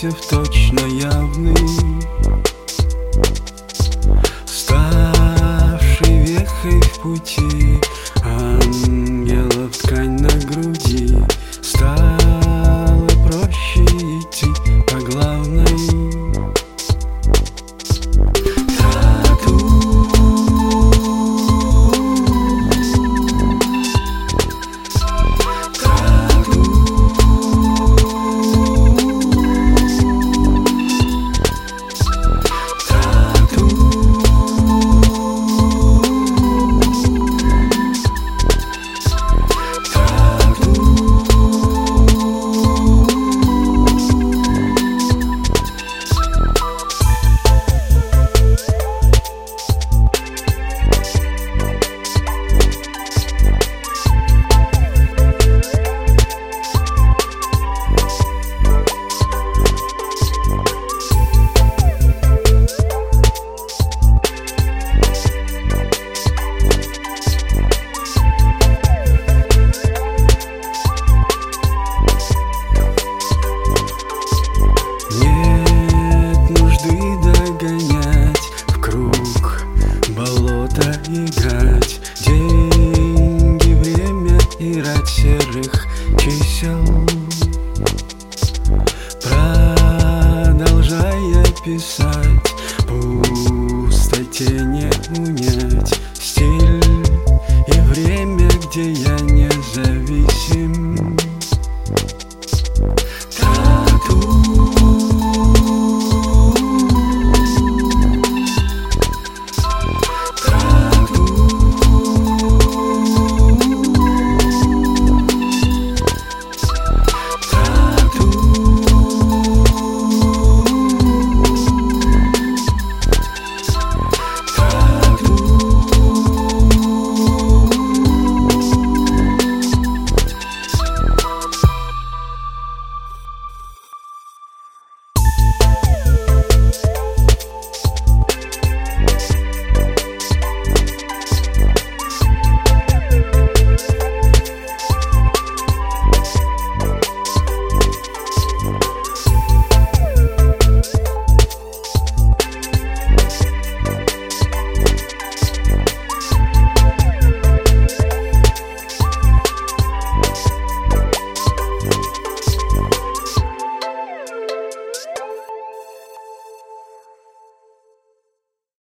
В точно явный. Ставший вехой в пути Анна что-то играть? Деньги, время и рать серых чисел. Продолжая писать.